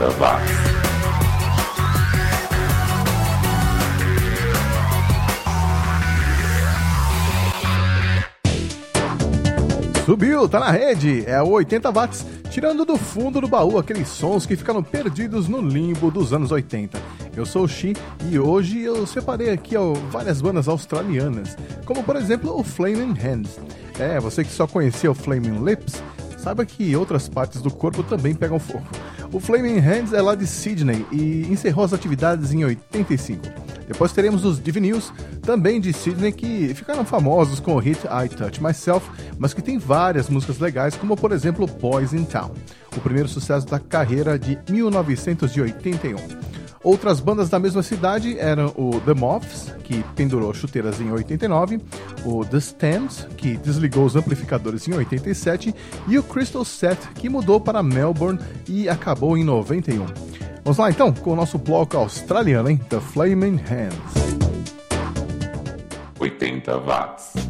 80 watts. Subiu, tá na rede, é o 80 watts, tirando do fundo do baú aqueles sons que ficaram perdidos no limbo dos anos 80. Eu sou o Xi e hoje eu separei aqui ó, várias bandas australianas, como por exemplo o Flaming Hands. É, você que só conhecia o Flaming Lips, saiba que outras partes do corpo também pegam fogo. O Flaming Hands é lá de Sydney e encerrou as atividades em 85. Depois teremos os Divinews, também de Sydney, que ficaram famosos com o hit I Touch Myself, mas que tem várias músicas legais, como por exemplo Boys in Town, o primeiro sucesso da carreira de 1981. Outras bandas da mesma cidade eram o The Moths, que pendurou chuteiras em 89, o The Stems, que desligou os amplificadores em 87, e o Crystal Set, que mudou para Melbourne e acabou em 91. Vamos lá então com o nosso bloco australiano, hein? The Flaming Hands. 80 watts.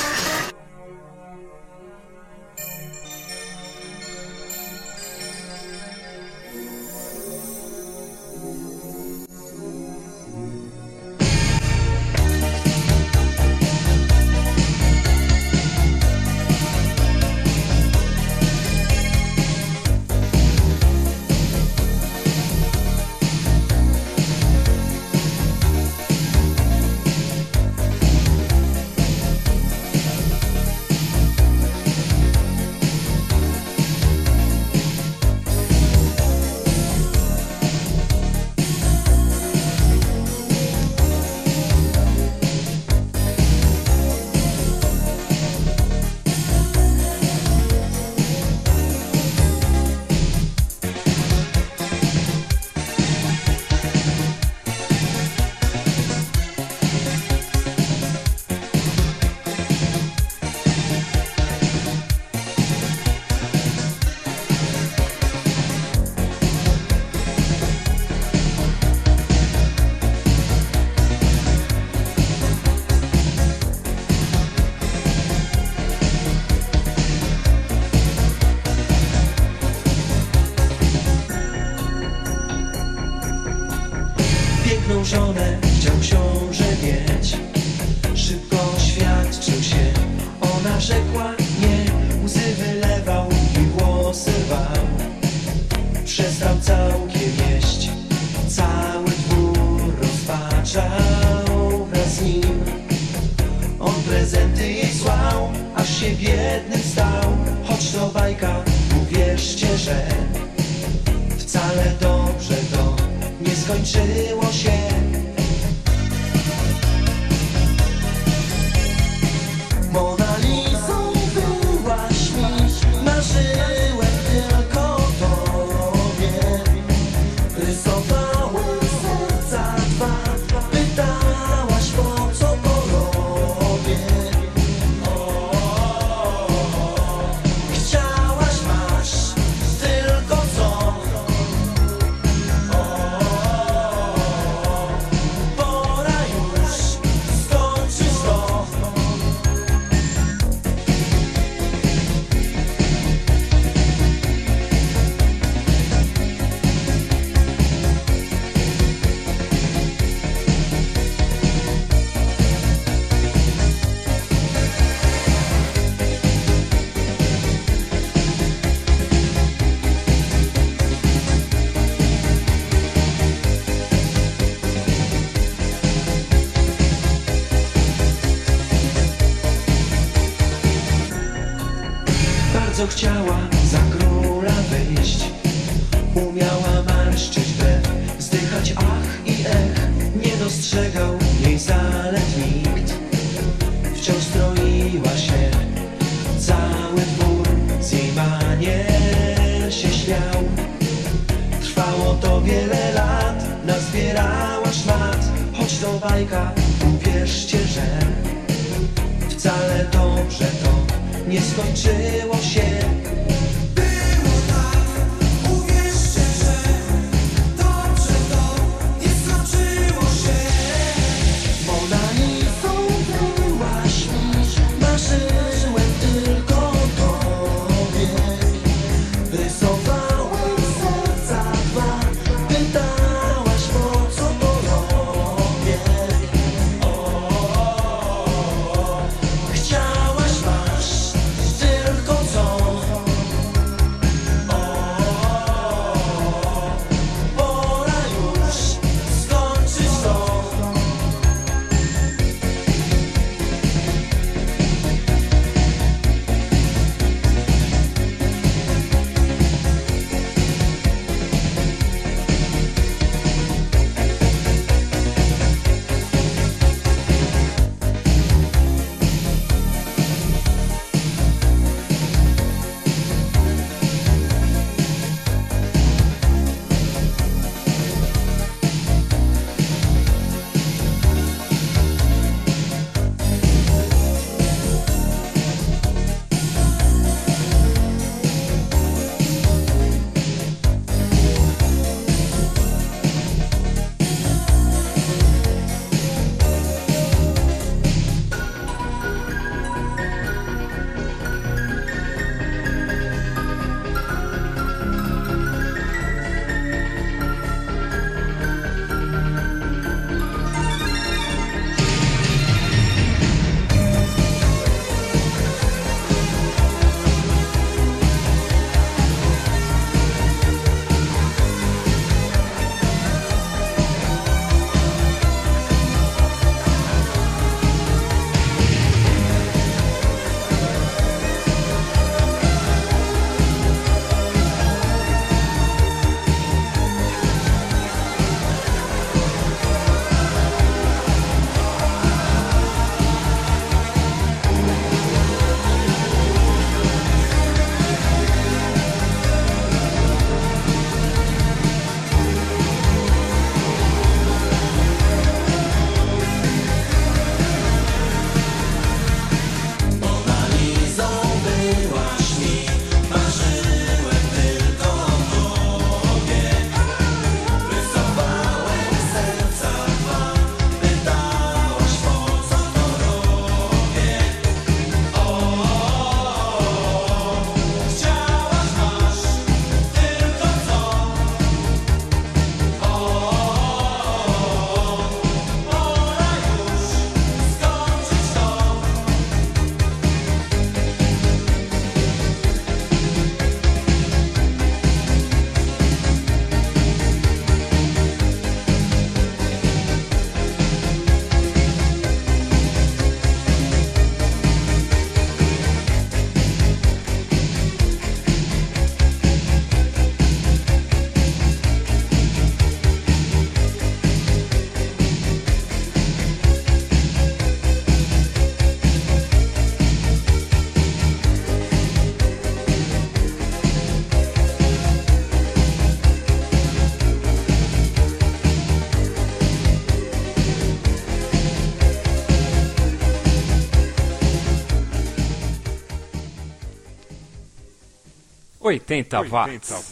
80 watts.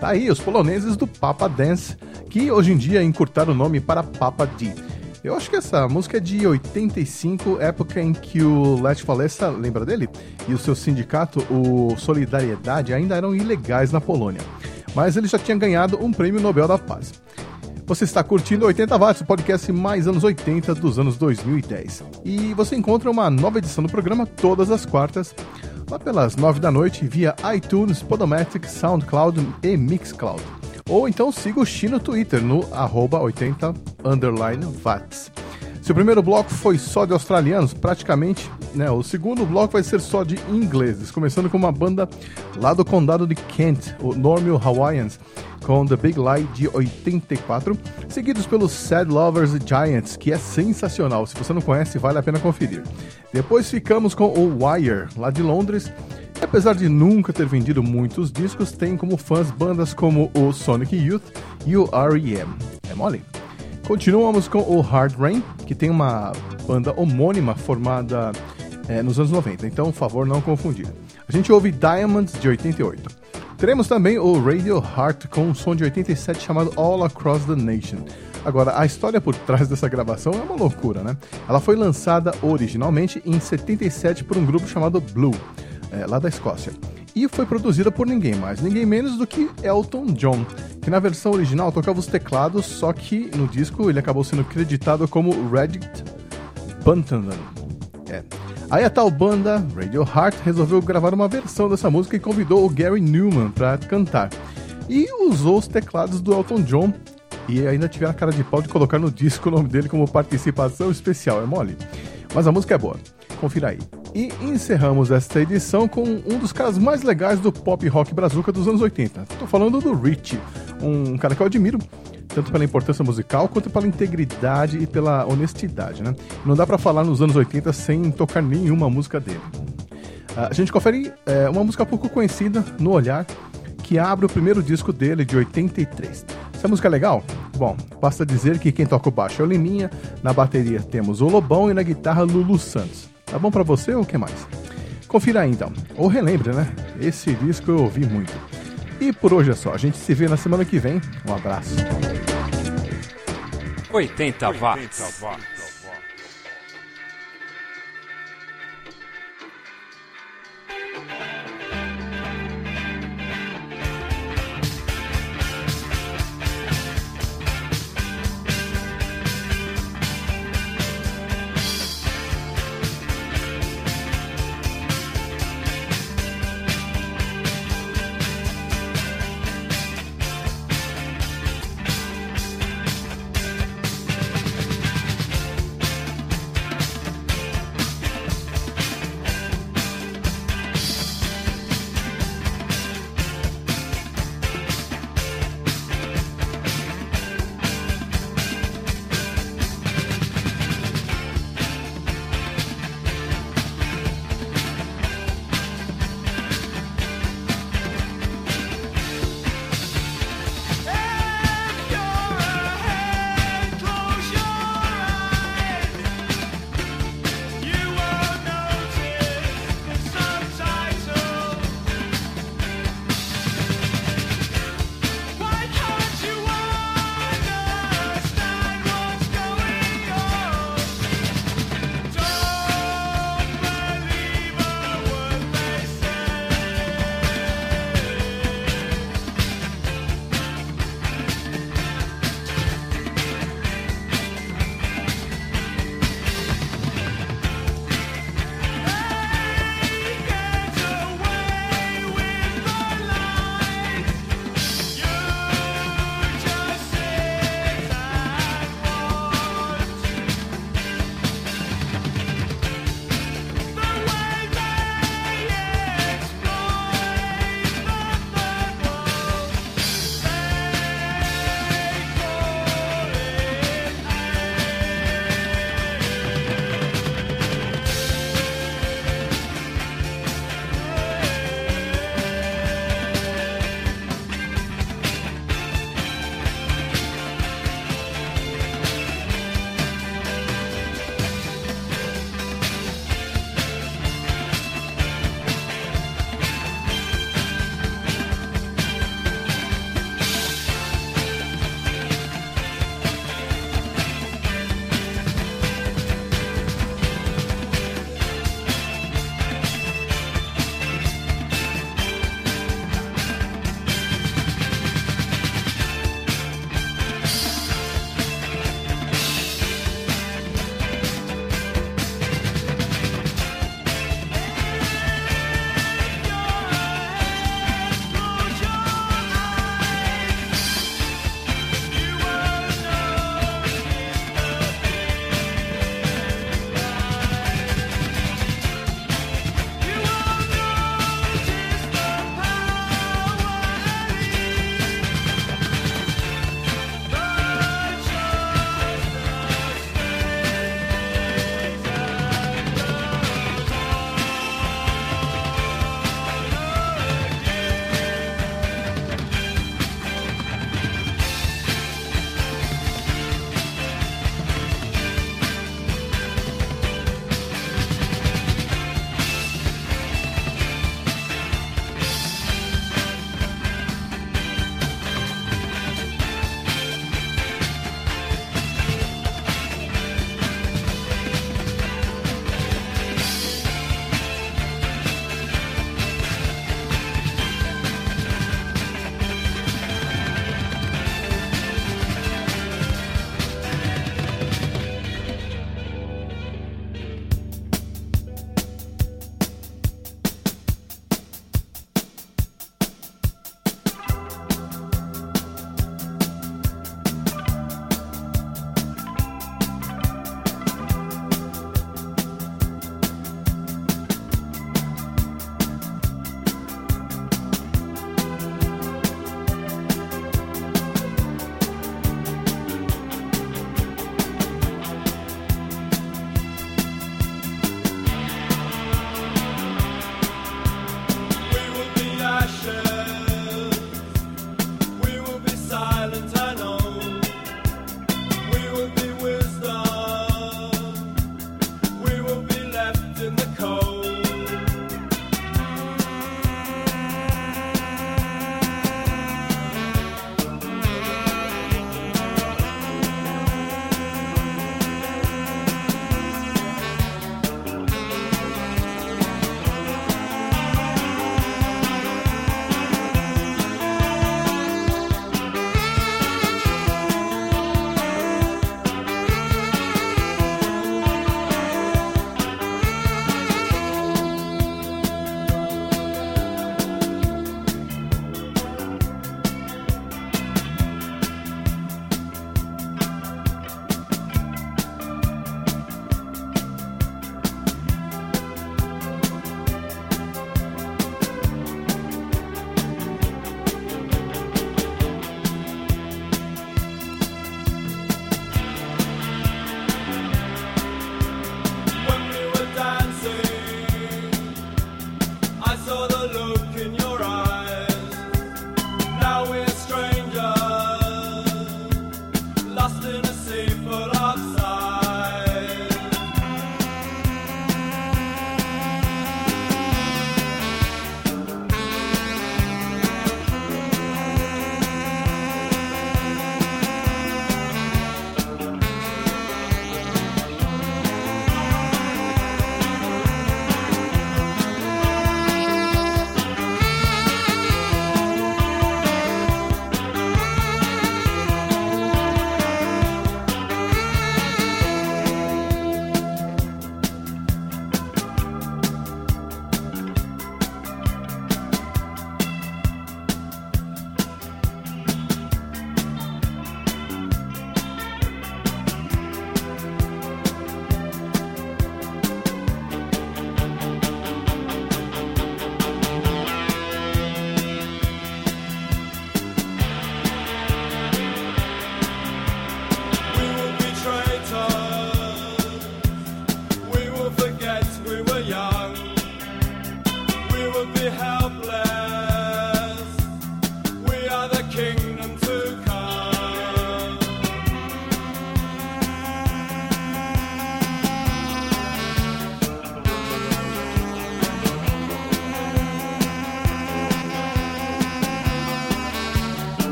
Tá aí os poloneses do Papa Dance, que hoje em dia encurtaram o nome para Papa D. Eu acho que essa música é de 85, época em que o Lech Walesa, lembra dele? E o seu sindicato, o Solidariedade, ainda eram ilegais na Polônia. Mas ele já tinha ganhado um prêmio Nobel da Paz. Você está curtindo 80 Watts, o podcast mais anos 80 dos anos 2010. E você encontra uma nova edição do programa todas as quartas, lá pelas 9 da noite, via iTunes, Podomatic, SoundCloud e Mixcloud. Ou então siga o Xi no Twitter, no arroba 80 underline watts. Se o primeiro bloco foi só de australianos, praticamente, né, o segundo bloco vai ser só de ingleses, começando com uma banda lá do condado de Kent, o Normal Hawaiians, com The Big Lie de 84, seguidos pelos Sad Lovers Giants, que é sensacional. Se você não conhece, vale a pena conferir. Depois ficamos com o Wire, lá de Londres. E apesar de nunca ter vendido muitos discos, tem como fãs bandas como o Sonic Youth e o R.E.M. É mole? Continuamos com o Hard Rain, que tem uma banda homônima formada é, nos anos 90, então, por favor, não confundir. A gente ouve Diamonds de 88. Teremos também o Radio Heart com um som de 87 chamado All Across the Nation. Agora, a história por trás dessa gravação é uma loucura, né? Ela foi lançada originalmente em 77 por um grupo chamado Blue, é, lá da Escócia. E foi produzida por ninguém mais, ninguém menos do que Elton John, que na versão original tocava os teclados, só que no disco ele acabou sendo creditado como Reddit Buntanen. É. Aí a tal banda, Radio Heart, resolveu gravar uma versão dessa música e convidou o Gary Newman para cantar. E usou os teclados do Elton John e ainda tiveram a cara de pau de colocar no disco o nome dele como participação especial, é mole? Mas a música é boa, confira aí. E encerramos esta edição com um dos caras mais legais do pop rock brazuca dos anos 80. Tô falando do Rich, um cara que eu admiro, tanto pela importância musical quanto pela integridade e pela honestidade, né? Não dá pra falar nos anos 80 sem tocar nenhuma música dele. Ah, A gente confere é, uma música pouco conhecida, No Olhar, que abre o primeiro disco dele, de 83. Essa música é legal? Bom, basta dizer que quem toca o baixo é o Liminha, na bateria temos o Lobão e na guitarra Lulu Santos. Tá bom pra você ou o que mais? Confira aí então, ou relembre, né? Esse disco eu ouvi muito. E por hoje é só, a gente se vê na semana que vem. Um abraço. 80 watts.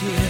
here.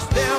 Nós temos